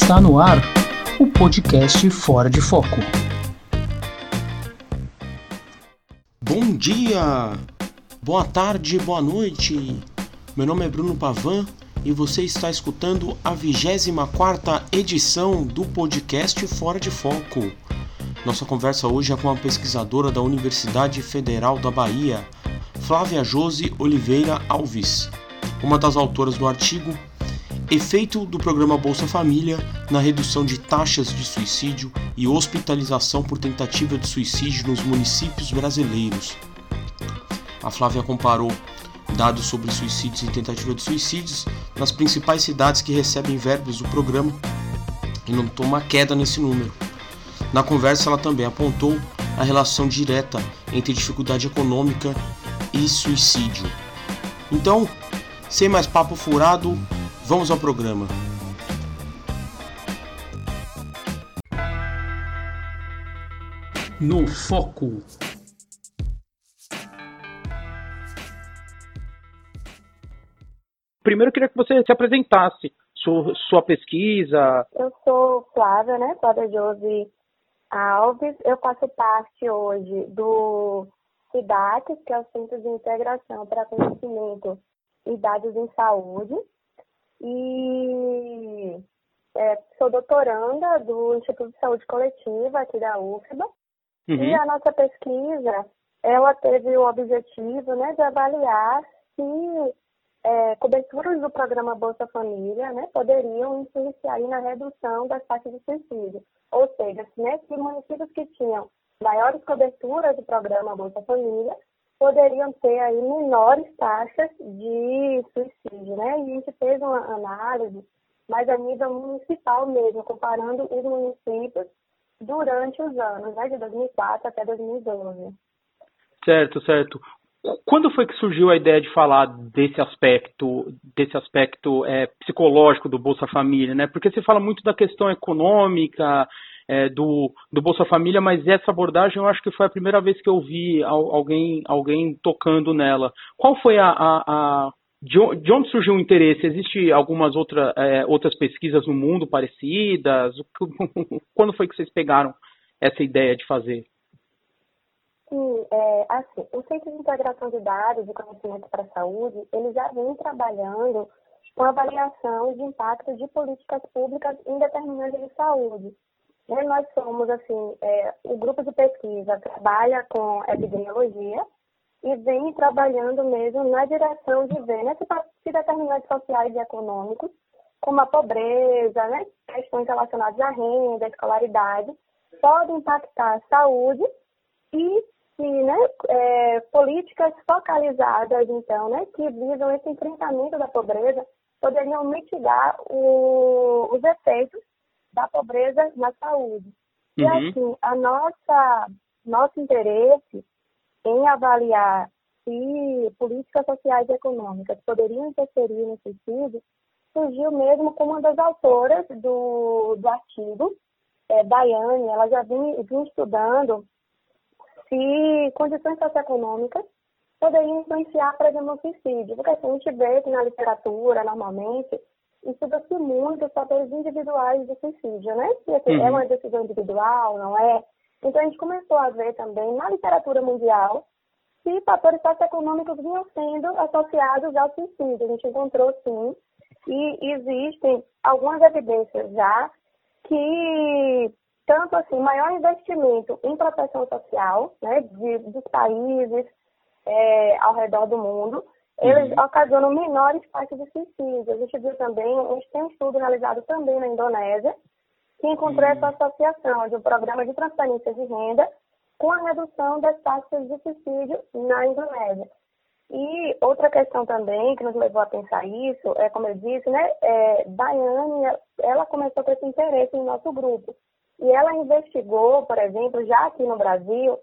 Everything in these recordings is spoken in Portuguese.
Está no ar o podcast Fora de Foco. Bom dia, boa tarde, boa noite. Meu nome é Bruno Pavan e você está escutando a 24 edição do podcast Fora de Foco. Nossa conversa hoje é com a pesquisadora da Universidade Federal da Bahia, Flávia Jose Oliveira Alves, uma das autoras do artigo Efeito do programa Bolsa Família na redução de taxas de suicídio e hospitalização por tentativa de suicídio nos municípios brasileiros. A Flávia comparou dados sobre suicídios e tentativa de suicídios nas principais cidades que recebem verbas do programa e notou uma queda nesse número. Na conversa, ela também apontou a relação direta entre dificuldade econômica e suicídio. Então, sem mais papo furado, Vamos ao programa. No Foco. Primeiro eu queria que você se apresentasse, sua, sua pesquisa. Eu sou Flávia, né? Flávia Josi Alves. Eu faço parte hoje do CIDAC, que é o Centro de Integração para Conhecimento e Dados em Saúde e é, sou doutoranda do Instituto de Saúde Coletiva aqui da UFBA. Uhum. E a nossa pesquisa, ela teve o objetivo né, de avaliar se é, coberturas do programa Bolsa Família né, poderiam influenciar na redução das taxas de suicídio. Ou seja, né, se municípios que tinham maiores coberturas do programa Bolsa Família poderiam ter aí menores taxas de suicídio, né? E a gente fez uma análise, mas a nível municipal mesmo, comparando os municípios durante os anos, né? De 2004 até 2012. Certo, certo. Quando foi que surgiu a ideia de falar desse aspecto, desse aspecto é, psicológico do Bolsa Família, né? Porque você fala muito da questão econômica, é, do, do Bolsa Família, mas essa abordagem eu acho que foi a primeira vez que eu vi alguém, alguém tocando nela. Qual foi a, a, a de, onde surgiu o interesse? Existem algumas outra, é, outras pesquisas no mundo parecidas? Quando foi que vocês pegaram essa ideia de fazer? Sim, é, assim, o Centro de Integração de Dados e Conhecimento para a Saúde, ele já vem trabalhando com avaliação de impacto de políticas públicas em determinantes de saúde. Né, nós somos, assim, é, o grupo de pesquisa trabalha com epidemiologia e vem trabalhando mesmo na direção de ver né, se determinantes sociais e econômicos, como a pobreza, né, questões relacionadas à renda, à escolaridade, podem impactar a saúde e se né, é, políticas focalizadas, então, né, que visam esse enfrentamento da pobreza, poderiam mitigar o, os efeitos da pobreza na saúde. Uhum. E assim, a nossa, nosso interesse em avaliar se políticas sociais e econômicas poderiam interferir no suicídio surgiu mesmo como uma das autoras do, do artigo. É, Daiane, ela já vinha, vinha estudando se condições socioeconômicas poderiam influenciar, por exemplo, no suicídio. Porque assim, a gente vê que na literatura, normalmente, estuda-se muito os fatores individuais do suicídio, né? Se assim, uhum. é uma decisão individual, não é? Então a gente começou a ver também na literatura mundial se fatores socioeconômicos vinham sendo associados ao suicídio. A gente encontrou sim, e existem algumas evidências já que tanto assim, maior investimento em proteção social, né, de, dos países é, ao redor do mundo, eles uhum. ocasionam menores taxas de suicídio. A gente viu também, a gente tem um estudo realizado também na Indonésia, que encontrou uhum. essa associação de um programa de transferência de renda com a redução das taxas de suicídio na Indonésia. E outra questão também que nos levou a pensar isso, é como eu disse, né, é, Daiane, ela começou com esse interesse em nosso grupo. E ela investigou, por exemplo, já aqui no Brasil,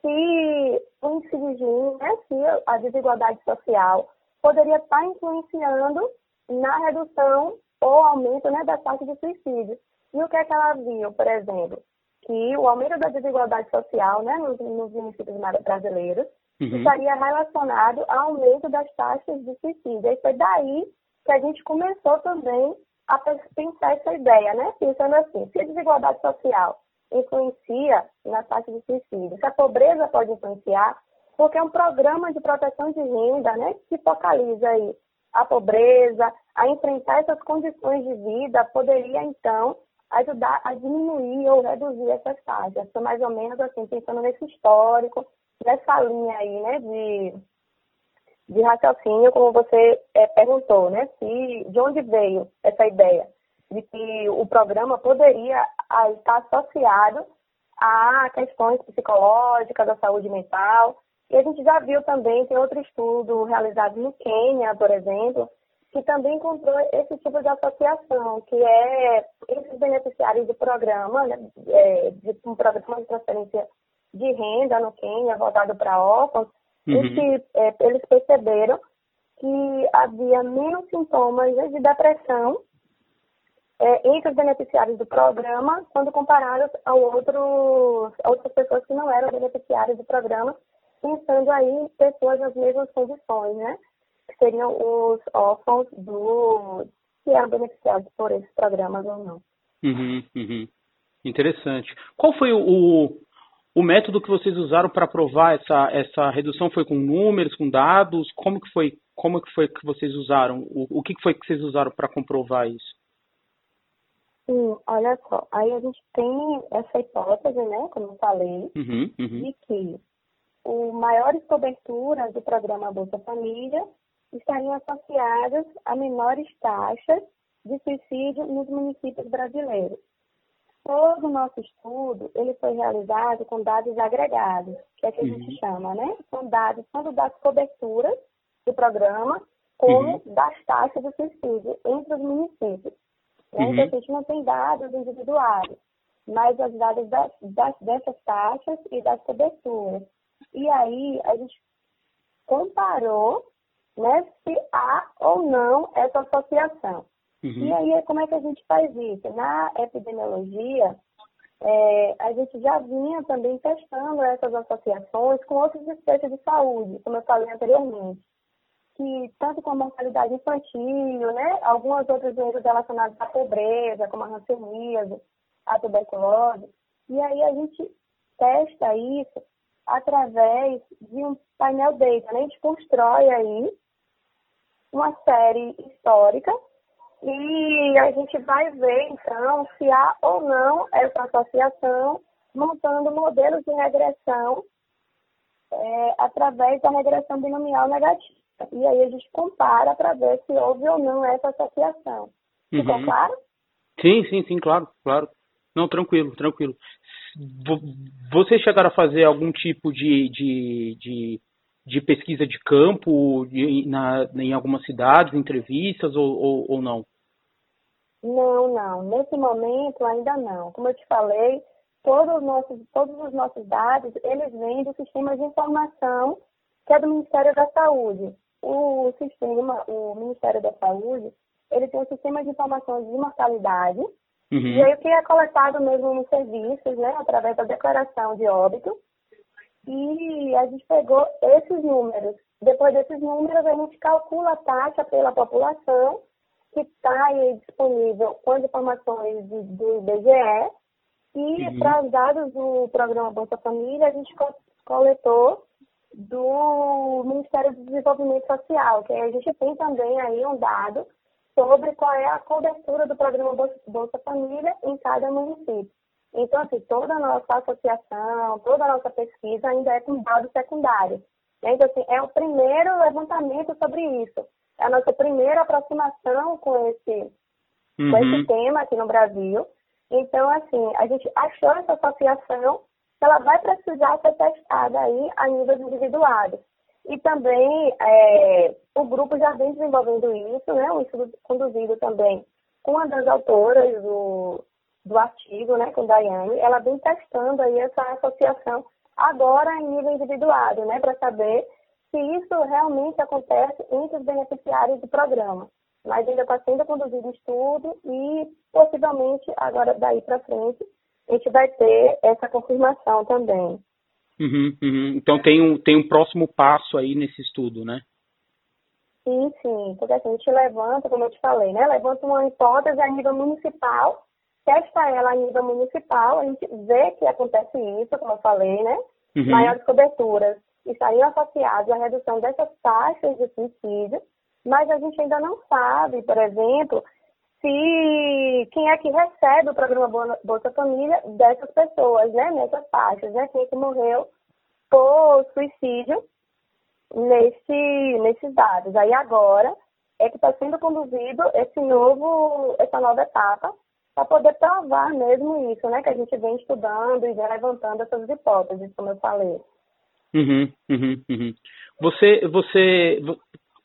se o índice de Gini, né, se a desigualdade social poderia estar influenciando na redução ou aumento né, da taxa de suicídio. E o que é que ela viu, por exemplo? Que o aumento da desigualdade social né, nos, nos municípios brasileiros uhum. estaria relacionado ao aumento das taxas de suicídio. E foi daí que a gente começou também a pensar essa ideia, né? Pensando assim, se a desigualdade social influencia na taxa de suicídio, se a pobreza pode influenciar, porque é um programa de proteção de renda, né, que focaliza aí a pobreza, a enfrentar essas condições de vida, poderia então ajudar a diminuir ou reduzir essas taxas. Então, mais ou menos assim, pensando nesse histórico, nessa linha aí, né, de, de raciocínio, como você é, perguntou, né, se, de onde veio essa ideia de que o programa poderia estar associado a questões psicológicas, da saúde mental, e a gente já viu também, tem outro estudo realizado no Quênia, por exemplo, que também encontrou esse tipo de associação, que é esses beneficiários do programa, né, é, de um programa de transferência de renda no Quênia, voltado para órfãos, uhum. é, eles perceberam que havia menos sintomas né, de depressão é, entre os beneficiários do programa quando comparados a, outros, outras pessoas que não eram beneficiários do programa pensando aí em pessoas nas mesmas condições, né? Que seriam os órfãos do que eram beneficiados por esses programas ou não. Uhum, uhum. Interessante. Qual foi o, o, método que vocês usaram para provar essa, essa redução? Foi com números, com dados? Como que foi, como que, foi que vocês usaram? O, o que foi que vocês usaram para comprovar isso? Sim, olha só, aí a gente tem essa hipótese, né, como eu falei, uhum, uhum. de que o maiores coberturas do programa Bolsa Família estariam associadas a menores taxas de suicídio nos municípios brasileiros. Todo o nosso estudo ele foi realizado com dados agregados, que é que a gente uhum. chama, né? São dados tanto das coberturas do programa, como uhum. das taxas de suicídio entre os municípios. Né? Então, a gente não tem dados individuais, mas os dados das, das, dessas taxas e das coberturas. E aí a gente comparou né, se há ou não essa associação. Uhum. E aí, como é que a gente faz isso? Na epidemiologia, é, a gente já vinha também testando essas associações com outros espécies de saúde, como eu falei anteriormente, que tanto com a mortalidade infantil, né, algumas outras doenças relacionadas à pobreza, como a hanseníase, a tuberculose, e aí a gente testa isso através de um painel data. Né? A gente constrói aí uma série histórica e a gente vai ver, então, se há ou não essa associação, montando modelos de regressão é, através da regressão binomial negativa. E aí a gente compara para ver se houve ou não essa associação. Uhum. Ficou claro? Sim, sim, sim, claro, claro. Não, tranquilo, tranquilo. Vocês chegaram a fazer algum tipo de, de, de, de pesquisa de campo de, na, em algumas cidades, entrevistas ou, ou, ou não? Não, não. Nesse momento ainda não. Como eu te falei, todos os nossos, todos os nossos dados, eles vêm do sistema de informação que é do Ministério da Saúde. O sistema, o Ministério da Saúde, ele tem um sistema de informação de mortalidade, Uhum. E aí o que é coletado mesmo nos serviços, né, através da declaração de óbito. E a gente pegou esses números. Depois desses números, a gente calcula a taxa pela população, que está aí disponível com as informações do, do IBGE. E uhum. para os dados do programa Bolsa Família, a gente coletou do Ministério do Desenvolvimento Social, que a gente tem também aí um dado sobre qual é a cobertura do programa Bolsa Família em cada município. Então, assim, toda a nossa associação, toda a nossa pesquisa ainda é com dados secundários. Então, assim, é o primeiro levantamento sobre isso. É a nossa primeira aproximação com esse, uhum. com esse tema aqui no Brasil. Então, assim, a gente achou essa associação que ela vai precisar ser testada aí a níveis individuais. E também é, o grupo já vem desenvolvendo isso, né? Um estudo conduzido também com uma das autoras do, do artigo, né, com Daiane, ela vem testando aí essa associação agora em nível individuado, né, para saber se isso realmente acontece entre os beneficiários do programa. Mas ainda está sendo conduzido estudo e possivelmente agora daí para frente a gente vai ter essa confirmação também. Uhum, uhum. Então tem um, tem um próximo passo aí nesse estudo, né? Sim, sim, porque assim, a gente levanta, como eu te falei, né? Levanta uma hipótese a nível municipal, testa ela a nível municipal, a gente vê que acontece isso, como eu falei, né? Uhum. Maiores coberturas estariam associadas à redução dessas taxas de suicídio, mas a gente ainda não sabe, por exemplo, se quem é que recebe o programa Bolsa Família dessas pessoas, né? Nessas taxas, né? Quem é que morreu por suicídio nesse, nesses dados. Aí agora é que está sendo conduzido esse novo, essa nova etapa para poder provar mesmo isso, né? Que a gente vem estudando e vem levantando essas hipóteses, como eu falei. Uhum, uhum, uhum. Você, você,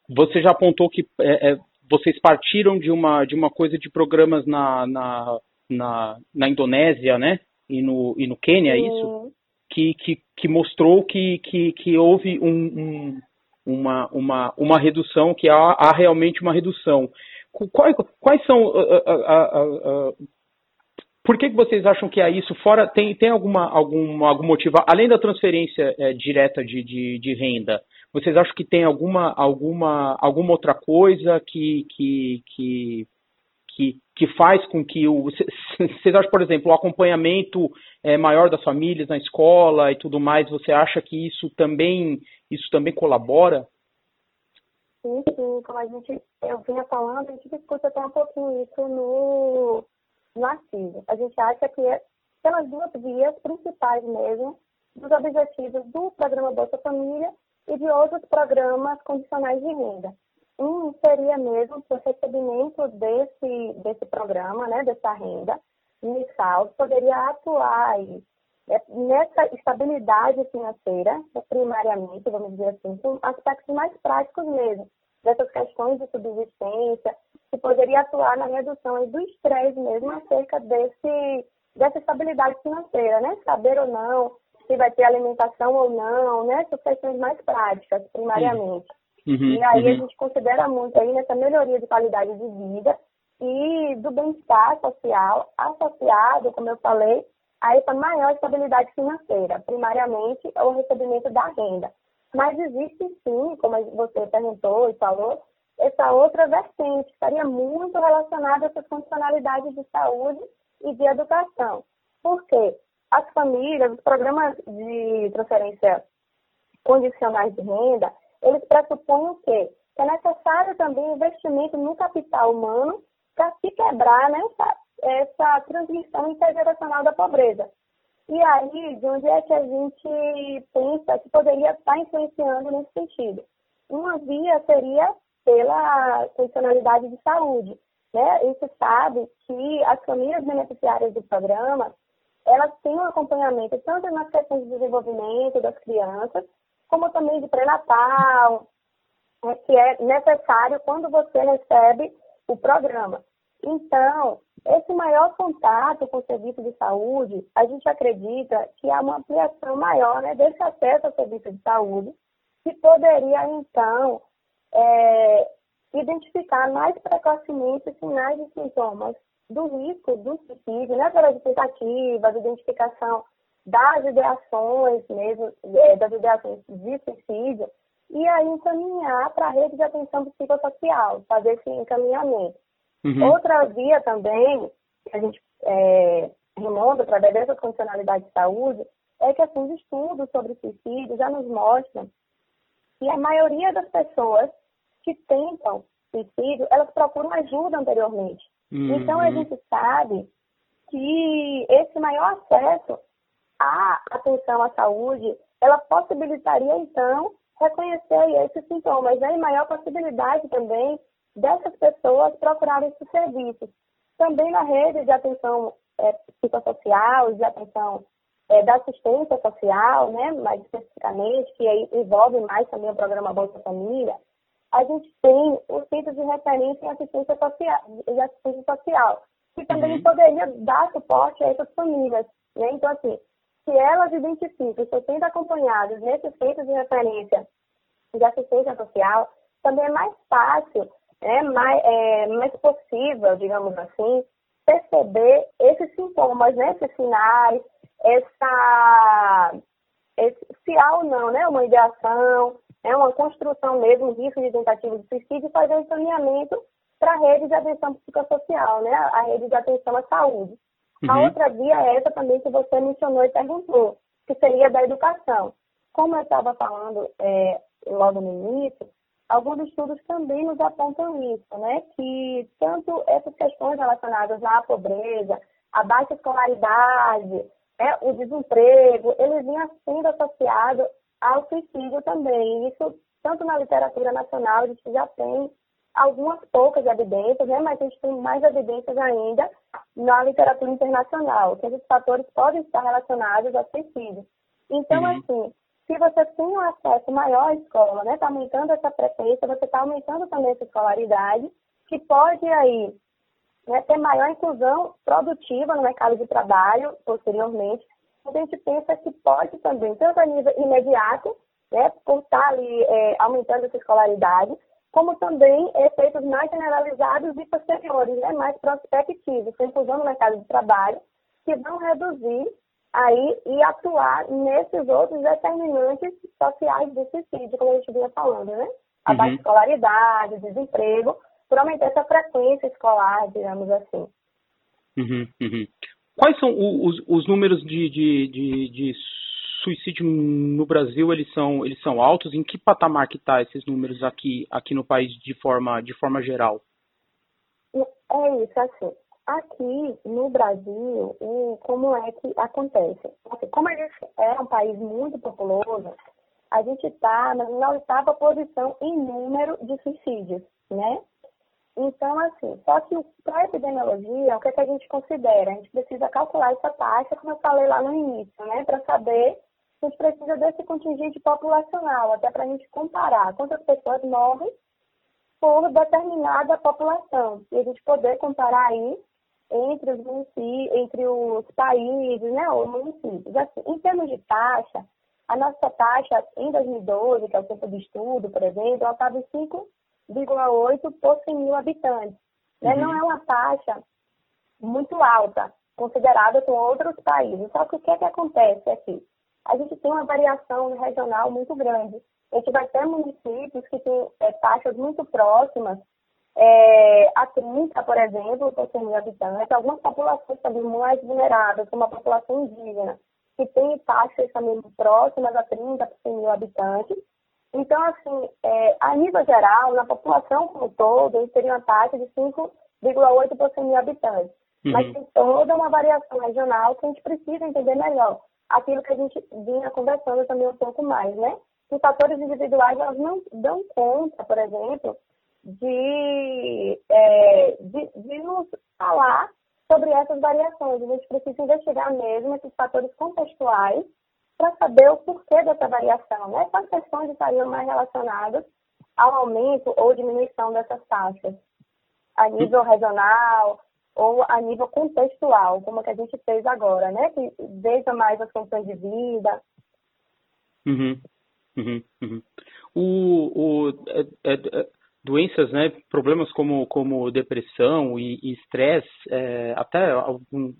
você já apontou que é, é, vocês partiram de uma, de uma coisa de programas na, na, na, na Indonésia, né? E no, e no Quênia, é isso? que, que, que mostrou que, que, que houve um, um, uma, uma, uma redução, que há, há realmente uma redução. Quais, quais são. Uh, uh, uh, por que, que vocês acham que é isso? Fora tem, tem alguma, algum, algum motivo, além da transferência é, direta de, de, de, renda, vocês acham que tem alguma, alguma, alguma outra coisa que, que, que, que, que faz com que o. Vocês acham, por exemplo, o acompanhamento é, maior das famílias na escola e tudo mais, você acha que isso também, isso também colabora? Sim, como a gente, eu vinha falando, a gente discute até um pouquinho isso no, no artigo. A gente acha que é pelas duas vias principais mesmo dos objetivos do programa Bolsa Família e de outros programas condicionais de renda. Um seria mesmo o recebimento desse, desse programa, né, dessa renda inicial, poderia atuar aí, é, nessa estabilidade financeira, primariamente, vamos dizer assim, com aspectos mais práticos mesmo, dessas questões de subsistência, que poderia atuar na redução do estresse mesmo acerca desse, dessa estabilidade financeira, né? Saber ou não se vai ter alimentação ou não, né? Essas questões mais práticas, primariamente. Uhum, e aí uhum. a gente considera muito aí nessa melhoria de qualidade de vida e do bem-estar social associado, como eu falei, a essa maior estabilidade financeira, primariamente o recebimento da renda. Mas existe sim, como você perguntou e falou, essa outra vertente que estaria muito relacionada a essas funcionalidades de saúde e de educação. Por quê? As famílias, os programas de transferência condicionais de renda, eles pressupõem o quê? Que é necessário também investimento no capital humano para se quebrar né, essa, transmissão intergeracional da pobreza. E aí, de onde é que a gente pensa que poderia estar influenciando nesse sentido? Uma via seria pela funcionalidade de saúde. Né? A gente sabe que as famílias beneficiárias do programa, elas têm um acompanhamento tanto nas questões de desenvolvimento das crianças, como também de pré-natal, é, que é necessário quando você recebe o programa. Então, esse maior contato com o serviço de saúde, a gente acredita que há uma ampliação maior né, desse acesso ao serviço de saúde, que poderia, então, é, identificar mais precocemente sinais e sintomas do risco do suicídio, né, pelas tentativas, identificação das ideações mesmo, é, das ideações de suicídio, e aí encaminhar para a rede de atenção psicossocial, fazer esse encaminhamento. Uhum. Outra via também, que a gente é, remonta através dessa condicionalidade de saúde, é que assim, os estudos sobre suicídio já nos mostram que a maioria das pessoas que tentam suicídio, elas procuram ajuda anteriormente. Uhum. Então a gente sabe que esse maior acesso à atenção à saúde, ela possibilitaria então reconhecer esses sintomas, né? e maior possibilidade também dessas pessoas procurarem esses serviços. Também na rede de atenção é, psicossocial, de atenção é, da assistência social, né, mais especificamente, que aí envolve mais também o programa Bolsa Família, a gente tem o Centro de Referência em Assistência Social, de assistência social que também uhum. poderia dar suporte a essas famílias. Né? Então, assim, se elas identificam, se sendo acompanhadas nesse centro de referência de assistência social, também é mais fácil, né? mais, é, mais possível, digamos assim, perceber esses sintomas, né? esses sinais, essa, esse, se há ou não né? uma ideação, é uma construção mesmo, risco de tentativa de suicídio, e fazer um encaminhamento para a rede de atenção psicossocial, né? a rede de atenção à saúde. Uhum. A outra via é essa também que você mencionou e perguntou, que seria da educação. Como eu estava falando é, logo no início, alguns estudos também nos apontam isso, né? Que tanto essas questões relacionadas à pobreza, à baixa escolaridade, é, o desemprego, eles vinham sendo associados ao suicídio também. Isso, tanto na literatura nacional, a gente já tem algumas poucas evidências, né? Mas a gente tem mais evidências ainda na literatura internacional, que esses fatores podem estar relacionados ao suicídio. Então, uhum. assim, se você tem um acesso maior à escola, né, está aumentando essa frequência, você está aumentando também essa escolaridade, que pode aí né, ter maior inclusão produtiva no mercado de trabalho posteriormente. A gente pensa que pode também, tanto a nível imediato, né, por estar ali é, aumentando essa escolaridade, como também efeitos mais generalizados e posteriores, né, mais prospectivos, inclusão no mercado de trabalho, que vão reduzir aí e atuar nesses outros determinantes sociais do suicídio, como a gente vinha falando, né? A uhum. baixa escolaridade, desemprego, por aumentar essa frequência escolar, digamos assim. Uhum, uhum. Quais são os, os números de, de, de, de, suicídio no Brasil? Eles são, eles são altos? Em que patamar que está esses números aqui, aqui no país de forma, de forma geral? É isso, assim. Aqui no Brasil, como é que acontece? Como a gente é um país muito populoso, a gente está na oitava posição em número de suicídios, né? Então, assim, só que para a epidemiologia, o que, é que a gente considera? A gente precisa calcular essa taxa, como eu falei lá no início, né? Para saber a gente precisa desse contingente populacional, até para a gente comparar quantas pessoas morrem por determinada população. E a gente poder comparar aí entre os municípios, entre os países, né, ou municípios. Assim, em termos de taxa, a nossa taxa em 2012, que é o tempo de estudo, por exemplo, ela estava em 5,8 por 100 mil habitantes. Né? Uhum. Não é uma taxa muito alta, considerada com outros países. Só que o que, é que acontece aqui? A gente tem uma variação regional muito grande. A gente vai ter municípios que têm é, taxas muito próximas é, a 30, por exemplo, por 100 mil habitantes, algumas populações também mais vulneráveis, como a população indígena, que tem taxas também próximas a 30 por 100 mil habitantes. Então, assim, é, a nível geral, na população como um todo, eles teriam uma taxa de 5,8 por 100 mil habitantes. Uhum. Mas tem toda uma variação regional que a gente precisa entender melhor. Aquilo que a gente vinha conversando também um pouco mais, né? Os fatores individuais, elas não dão conta, por exemplo, de, é, de, de nos falar sobre essas variações. A gente precisa investigar mesmo esses fatores contextuais para saber o porquê dessa variação, né? Quais questões estariam mais relacionadas ao aumento ou diminuição dessas taxas a nível regional ou a nível contextual, como que a gente fez agora, né? Que veja mais as condições de vida. Uhum. Uhum. Uhum. O, o, é, é, doenças, né, problemas como, como depressão e estresse, é, até algum,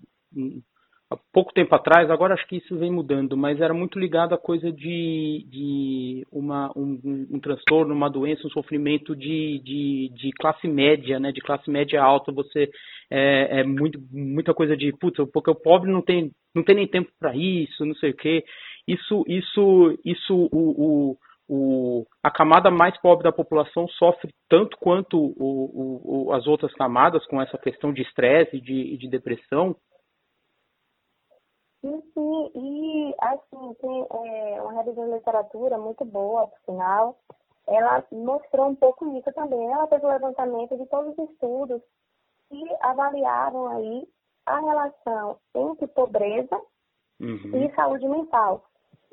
há pouco tempo atrás, agora acho que isso vem mudando, mas era muito ligado à coisa de, de uma, um, um, um transtorno, uma doença, um sofrimento de, de, de, classe média, né, de classe média alta, você é, é muito, muita coisa de, putz, porque o pobre não tem, não tem nem tempo para isso, não sei o quê. Isso, isso, isso, o, o o, a camada mais pobre da população sofre tanto quanto o, o, as outras camadas com essa questão de estresse e de, de, depressão? Sim, sim, e assim, tem é, uma revisão de literatura muito boa, por sinal, ela mostrou um pouco isso também. Ela fez o um levantamento de todos os estudos que avaliaram aí a relação entre pobreza uhum. e saúde mental.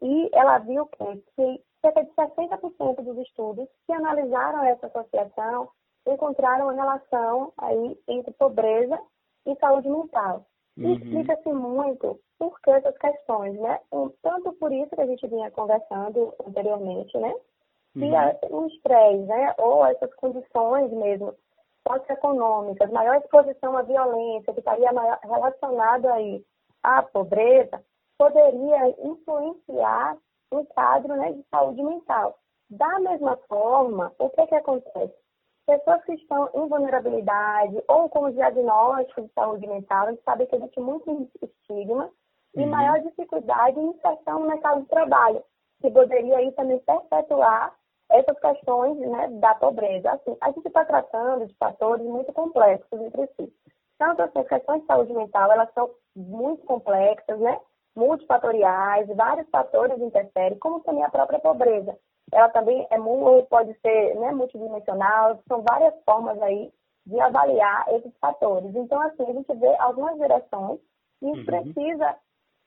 E ela viu que, que cerca de 60% dos estudos que analisaram essa associação encontraram uma relação aí entre pobreza e saúde mental. Uhum. Explica-se muito por que essas questões, né? Tanto por isso que a gente vinha conversando anteriormente, né? Que uhum. o estresse, né? Ou essas condições mesmo socioeconômicas, maior exposição à violência, que estaria relacionado aí à pobreza, poderia influenciar um quadro né, de saúde mental. Da mesma forma, o que, que acontece? Pessoas que estão em vulnerabilidade ou com diagnóstico de saúde mental, a gente sabe que existe muito estigma e uhum. maior dificuldade em inserção no mercado de trabalho, que poderia aí também perpetuar essas questões né, da pobreza. Assim, a gente está tratando de fatores muito complexos entre si. Tanto assim, as questões de saúde mental, elas são muito complexas, né? Multifatoriais, vários fatores interferem, como também a própria pobreza. Ela também é pode ser né, multidimensional, são várias formas aí de avaliar esses fatores. Então, assim, a gente vê algumas direções e uhum. precisa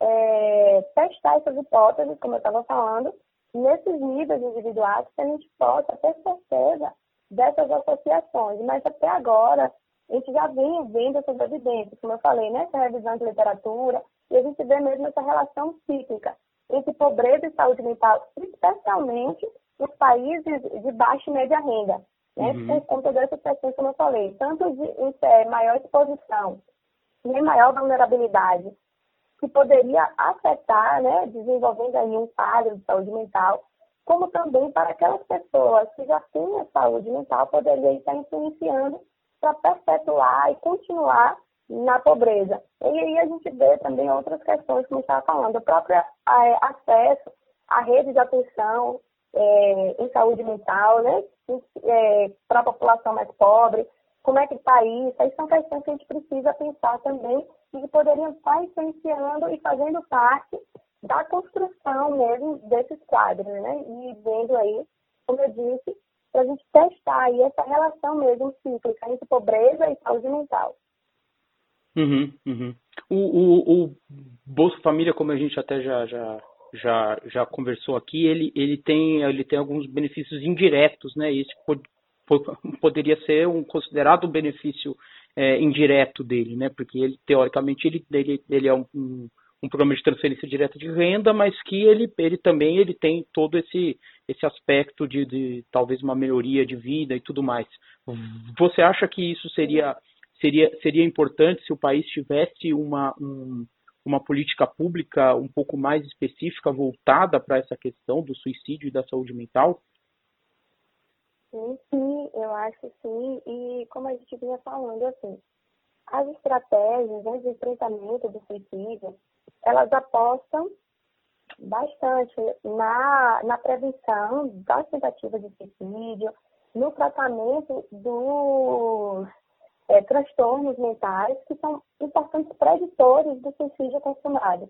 é, testar essas hipóteses, como eu estava falando, nesses níveis individuais, que a gente possa ter certeza dessas associações. Mas até agora, a gente já vem vendo essas evidências, como eu falei, nessa né, revisão de literatura, e a gente vê mesmo essa relação cíclica entre pobreza e saúde mental, especialmente nos países de baixa e média renda, né? Uhum. por conta dessas questões, como eu falei, tanto de, de maior exposição e maior vulnerabilidade, que poderia afetar, né, desenvolvendo aí um quadro de saúde mental, como também para aquelas pessoas que já têm a saúde mental, poderia estar influenciando para perpetuar e continuar na pobreza. E aí a gente vê também outras questões, como estava falando, o próprio acesso à rede de atenção é, em saúde mental, né, é, para a população mais pobre, como é que está isso, aí são questões que a gente precisa pensar também e que poderiam estar influenciando e fazendo parte da construção mesmo desses quadros, né, e vendo aí, como eu disse, para a gente testar aí essa relação mesmo cíclica entre pobreza e saúde mental. Uhum, uhum. O, o, o Bolsa Família, como a gente até já, já, já, já conversou aqui, ele, ele, tem, ele tem alguns benefícios indiretos, né? Esse pod, pod, poderia ser um considerado benefício é, indireto dele, né? Porque ele, teoricamente, ele, ele, ele é um, um, um, programa de transferência direta de renda, mas que ele, ele também ele tem todo esse, esse aspecto de, de talvez uma melhoria de vida e tudo mais. Você acha que isso seria seria, seria importante se o país tivesse uma, um, uma política pública um pouco mais específica voltada para essa questão do suicídio e da saúde mental? Sim, sim, eu acho sim. E como a gente vinha falando, assim, as estratégias né, de enfrentamento do suicídio, elas apostam bastante na, na prevenção das tentativas de suicídio, no tratamento dos é, transtornos mentais que são importantes preditores do suicídio consumado.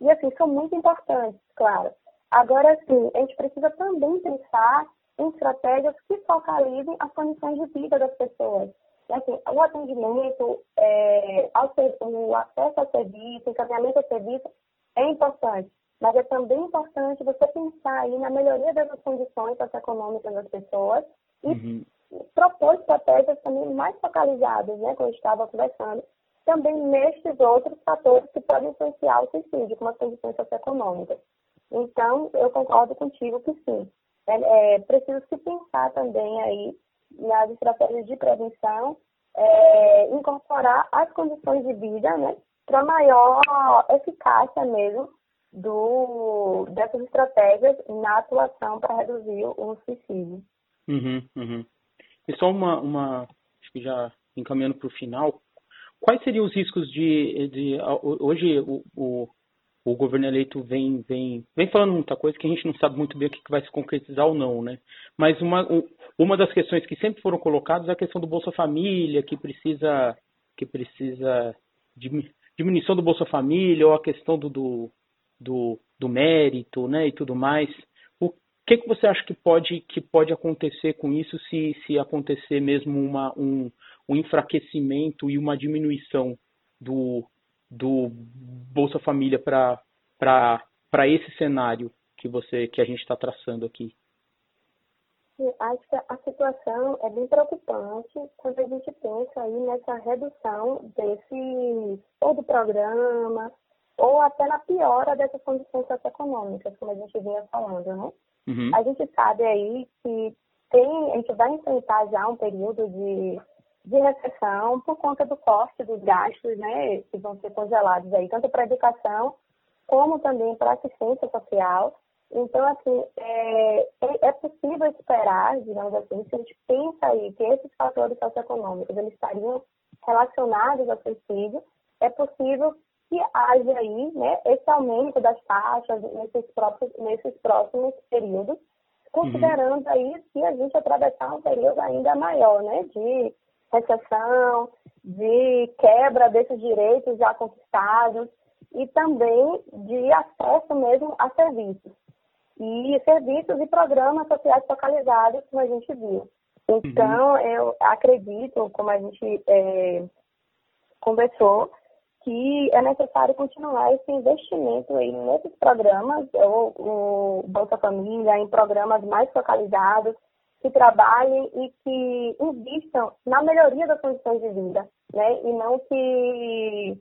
E, assim, são muito importantes, claro. Agora, sim, a gente precisa também pensar em estratégias que focalizem as condições de vida das pessoas. E, assim, o atendimento, é, ser, o acesso ao serviço, o encaminhamento ao serviço é importante. Mas é também importante você pensar aí na melhoria das condições socioeconômicas das pessoas e uhum propor estratégias também mais focalizadas, né, como eu estava conversando, também nestes outros fatores que podem influenciar o suicídio, como as condições socioeconômicas. Então, eu concordo contigo que sim. É, é preciso se pensar também aí nas estratégias de prevenção, é, incorporar as condições de vida, né, para maior eficácia mesmo do, dessas estratégias na atuação para reduzir o suicídio. Uhum, uhum. E só uma, uma acho que já encaminhando para o final, quais seriam os riscos de, de hoje o, o, o, governo eleito vem, vem, vem falando muita coisa que a gente não sabe muito bem o que vai se concretizar ou não, né? Mas uma, uma das questões que sempre foram colocadas é a questão do Bolsa Família, que precisa, que precisa de diminuição do Bolsa Família, ou a questão do, do, do, do mérito, né, e tudo mais que, que você acha que pode, que pode acontecer com isso se, se acontecer mesmo uma, um, um enfraquecimento e uma diminuição do, do Bolsa Família para esse cenário que você que a gente está traçando aqui? Acho que a situação é bem preocupante quando a gente pensa aí nessa redução desse ou do programa ou até na piora dessas condições socioeconômicas, como a gente vinha falando, né? Uhum. A gente sabe aí que tem, a gente vai enfrentar já um período de, de recessão por conta do corte dos gastos, né, que vão ser congelados aí, tanto para a educação como também para a assistência social. Então, assim, é, é, é possível esperar, digamos assim, se a gente pensa aí que esses fatores socioeconômicos eles estariam relacionados ao suicídio, é possível que haja aí né, esse aumento das taxas nesses, próprios, nesses próximos períodos, considerando uhum. aí que a gente atravessar um período ainda maior, né, de recessão, de quebra desses direitos já conquistados e também de acesso mesmo a serviços. E serviços e programas sociais focalizados, como a gente viu. Então, uhum. eu acredito, como a gente é, conversou, que é necessário continuar esse investimento aí nesses programas, o, o Bolsa Família, em programas mais focalizados, que trabalhem e que invistam na melhoria das condições de vida, né? E não que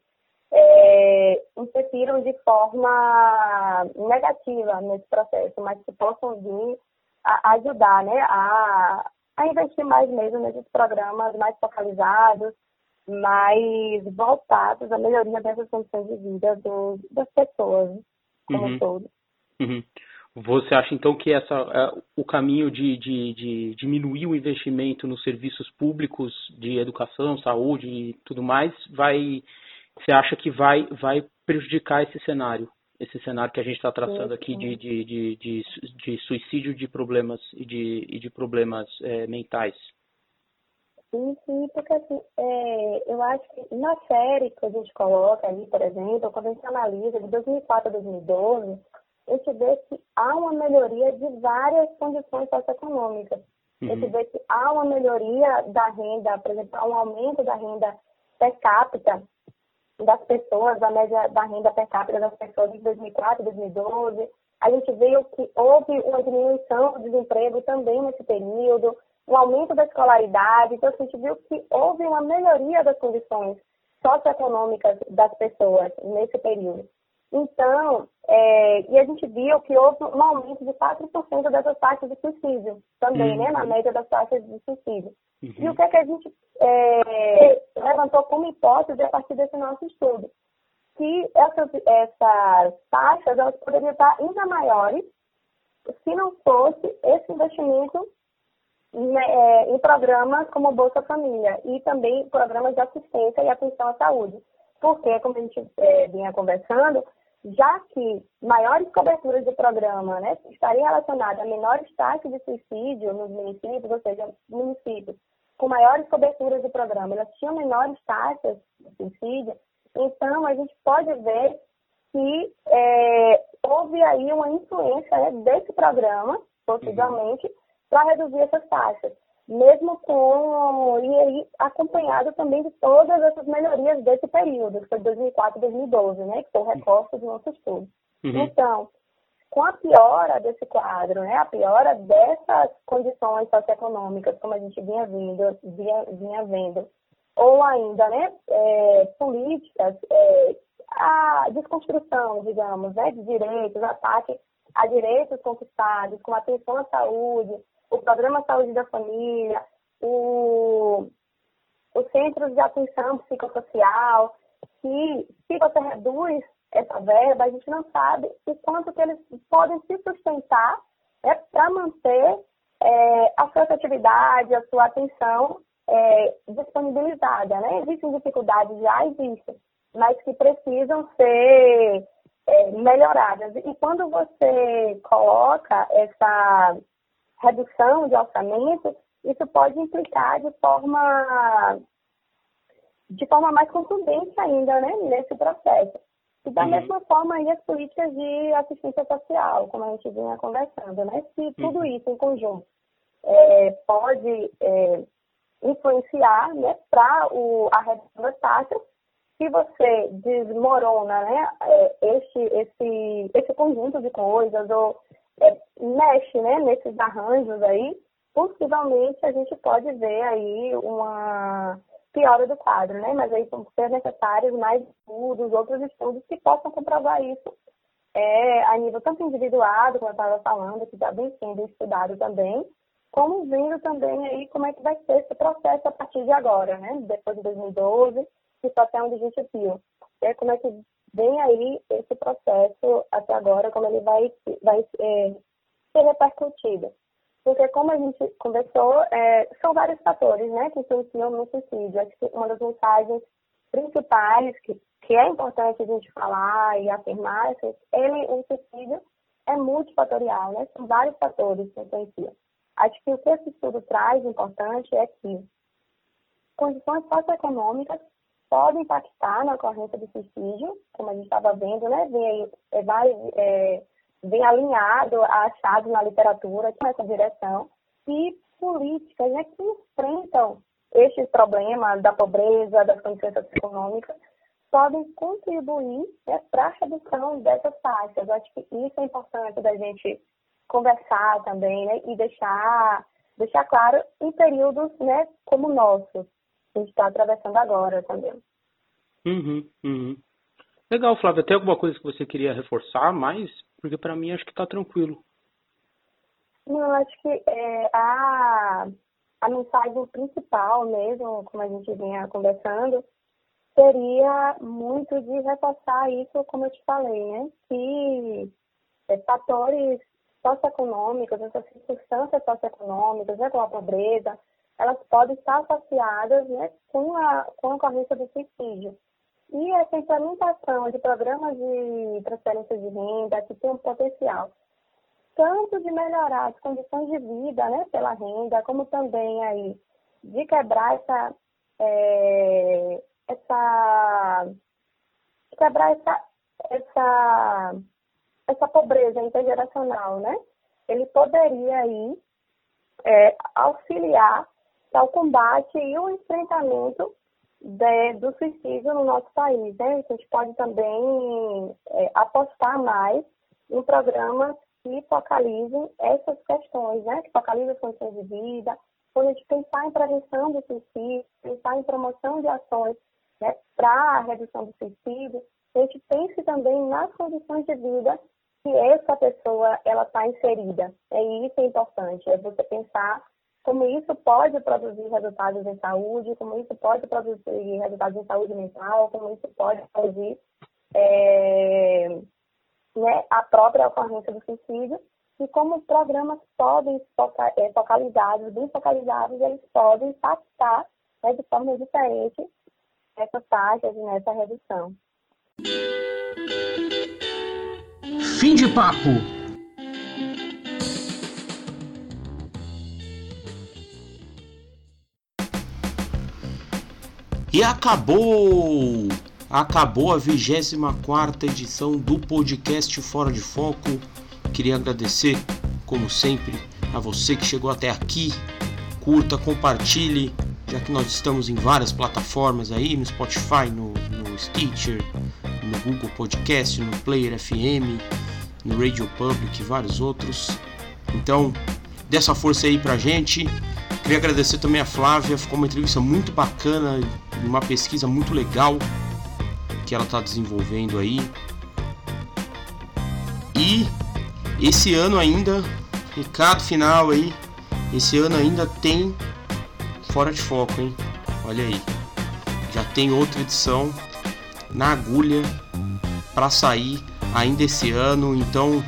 é, interfiram de forma negativa nesse processo, mas que possam vir a ajudar, né? A, a investir mais mesmo nesses programas mais focalizados, mais voltados à melhoria dessas condições de vida do, das pessoas como uhum. um todo. Uhum. Você acha então que essa, é, o caminho de, de, de, diminuir o investimento nos serviços públicos de educação, saúde e tudo mais, vai, você acha que vai, vai prejudicar esse cenário? Esse cenário que a gente está traçando aqui de, de, de, de, de, suicídio de problemas e de, e de problemas é, mentais? Sim, porque assim, é, eu acho que na série que a gente coloca ali, por exemplo, quando a gente analisa de 2004 a 2012, a gente vê que há uma melhoria de várias condições socioeconômicas. Uhum. A gente vê que há uma melhoria da renda, por exemplo, há um aumento da renda per capita das pessoas, da média da renda per capita das pessoas de 2004 e 2012. A gente viu que houve uma diminuição do desemprego também nesse período um aumento da escolaridade. Então, a gente viu que houve uma melhoria das condições socioeconômicas das pessoas nesse período. Então, é, e a gente viu que houve um aumento de 4% dessas taxas de suicídio, também, uhum. né, na média das taxas de suicídio. Uhum. E o que é que a gente é, levantou como hipótese a partir desse nosso estudo? Que essas, essas taxas elas poderiam estar ainda maiores se não fosse esse investimento em programas como Bolsa Família e também programas de assistência e atenção à saúde. Porque, como a gente é, vinha conversando, já que maiores coberturas de programa né, estariam relacionadas a menores taxas de suicídio nos municípios, ou seja, municípios com maiores coberturas de programa, elas tinham menores taxas de suicídio, então a gente pode ver que é, houve aí uma influência né, desse programa, possivelmente, uhum para reduzir essas taxas, mesmo com e aí acompanhado também de todas essas melhorias desse período, que foi 2004 e 2012, né, que foi o recorte do nosso estudo. Uhum. Então, com a piora desse quadro, né, a piora dessas condições socioeconômicas, como a gente vinha vendo, vinha, vinha vendo ou ainda, né, é, políticas, é, a desconstrução, digamos, né, de direitos, ataque a direitos conquistados, com atenção à saúde, o Programa Saúde da Família, o, os Centros de Atenção Psicossocial, que se você reduz essa verba, a gente não sabe o quanto que eles podem se sustentar é, para manter é, a sua atividade, a sua atenção é, disponibilizada. Né? Existem dificuldades, já existem, mas que precisam ser é, melhoradas. E quando você coloca essa redução de orçamento, isso pode implicar de forma de forma mais contundente ainda, né, nesse processo. E da uhum. mesma forma aí as políticas de assistência social, como a gente vinha conversando, né? Se tudo uhum. isso em conjunto é, pode é, influenciar né, para a redução das taxas, se você desmorona né, é, este, esse, esse conjunto de coisas ou mexe né, nesses arranjos aí, possivelmente a gente pode ver aí uma piora do quadro, né? Mas aí vão ser necessários mais estudos, outros estudos que possam comprovar isso é, a nível tanto individuado, como eu estava falando, que já vem sendo estudado também, como vendo também aí como é que vai ser esse processo a partir de agora, né? Depois de 2012, que só até onde a gente viu. É, como é que vem aí esse processo até agora, como ele vai, vai é, ser repercutido. Porque, como a gente conversou, é, são vários fatores né, que influenciam no suicídio. Acho que uma das mensagens principais que, que é importante a gente falar e afirmar é que ele, o suicídio é multifatorial, né? São vários fatores que influenciam. Acho que o que esse estudo traz importante é que condições socioeconômicas podem impactar na ocorrência do suicídio, como a gente estava vendo, né? Vem, é, vai, é, vem alinhado, achado na literatura, nessa direção, e políticas né, que enfrentam este problema da pobreza, das condições socioeconômicas, podem contribuir né, para a redução dessas taxas. Acho que isso é importante da gente conversar também né, e deixar, deixar claro em períodos né, como o nosso, a gente está atravessando agora também. Uhum, uhum. Legal, Flávia. Tem alguma coisa que você queria reforçar mais? Porque para mim acho que está tranquilo. Não, acho que é, a, a mensagem principal mesmo, como a gente vinha conversando, seria muito de reforçar isso, como eu te falei, né? Que é, fatores socioeconômicos, essas circunstâncias socioeconômicas, né, como a pobreza, elas podem estar associadas né, com, a, com a ocorrência do suicídio. E essa implementação de programas de transferência de renda, que tem um potencial tanto de melhorar as condições de vida né, pela renda, como também aí de quebrar essa, é, essa quebrar essa, essa, essa pobreza intergeracional, né? Ele poderia aí é, auxiliar ao combate e o enfrentamento de, do suicídio no nosso país. Né? A gente pode também é, apostar mais em programas que focalizem essas questões, né? que focalizem as condições de vida, quando a gente pensar em prevenção do suicídio, pensar em promoção de ações né, para a redução do suicídio, a gente pense também nas condições de vida que essa pessoa ela está inserida. É isso é importante, é você pensar como isso pode produzir resultados em saúde, como isso pode produzir resultados em saúde mental, como isso pode produzir é, né, a própria ocorrência do suicídio, e como programas podem, é, focalizados, bem focalizados, eles podem impactar né, de forma diferente essas taxas e nessa redução. Fim de papo! E acabou! Acabou a 24 edição do podcast Fora de Foco. Queria agradecer, como sempre, a você que chegou até aqui. Curta, compartilhe, já que nós estamos em várias plataformas aí, no Spotify, no, no Stitcher, no Google Podcast, no Player FM, no Radio Public e vários outros. Então, dê essa força aí pra gente. Queria agradecer também a Flávia, ficou uma entrevista muito bacana, uma pesquisa muito legal que ela está desenvolvendo aí. E esse ano ainda, recado final aí, esse ano ainda tem Fora de Foco, hein? Olha aí, já tem outra edição na agulha para sair ainda esse ano, então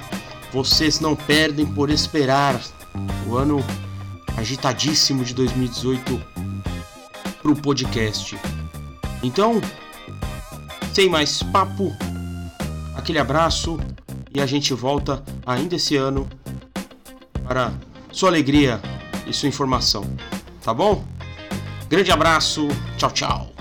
vocês não perdem por esperar o ano agitadíssimo de 2018 para o podcast. Então, sem mais papo, aquele abraço e a gente volta ainda esse ano para sua alegria e sua informação. Tá bom? Grande abraço, tchau, tchau.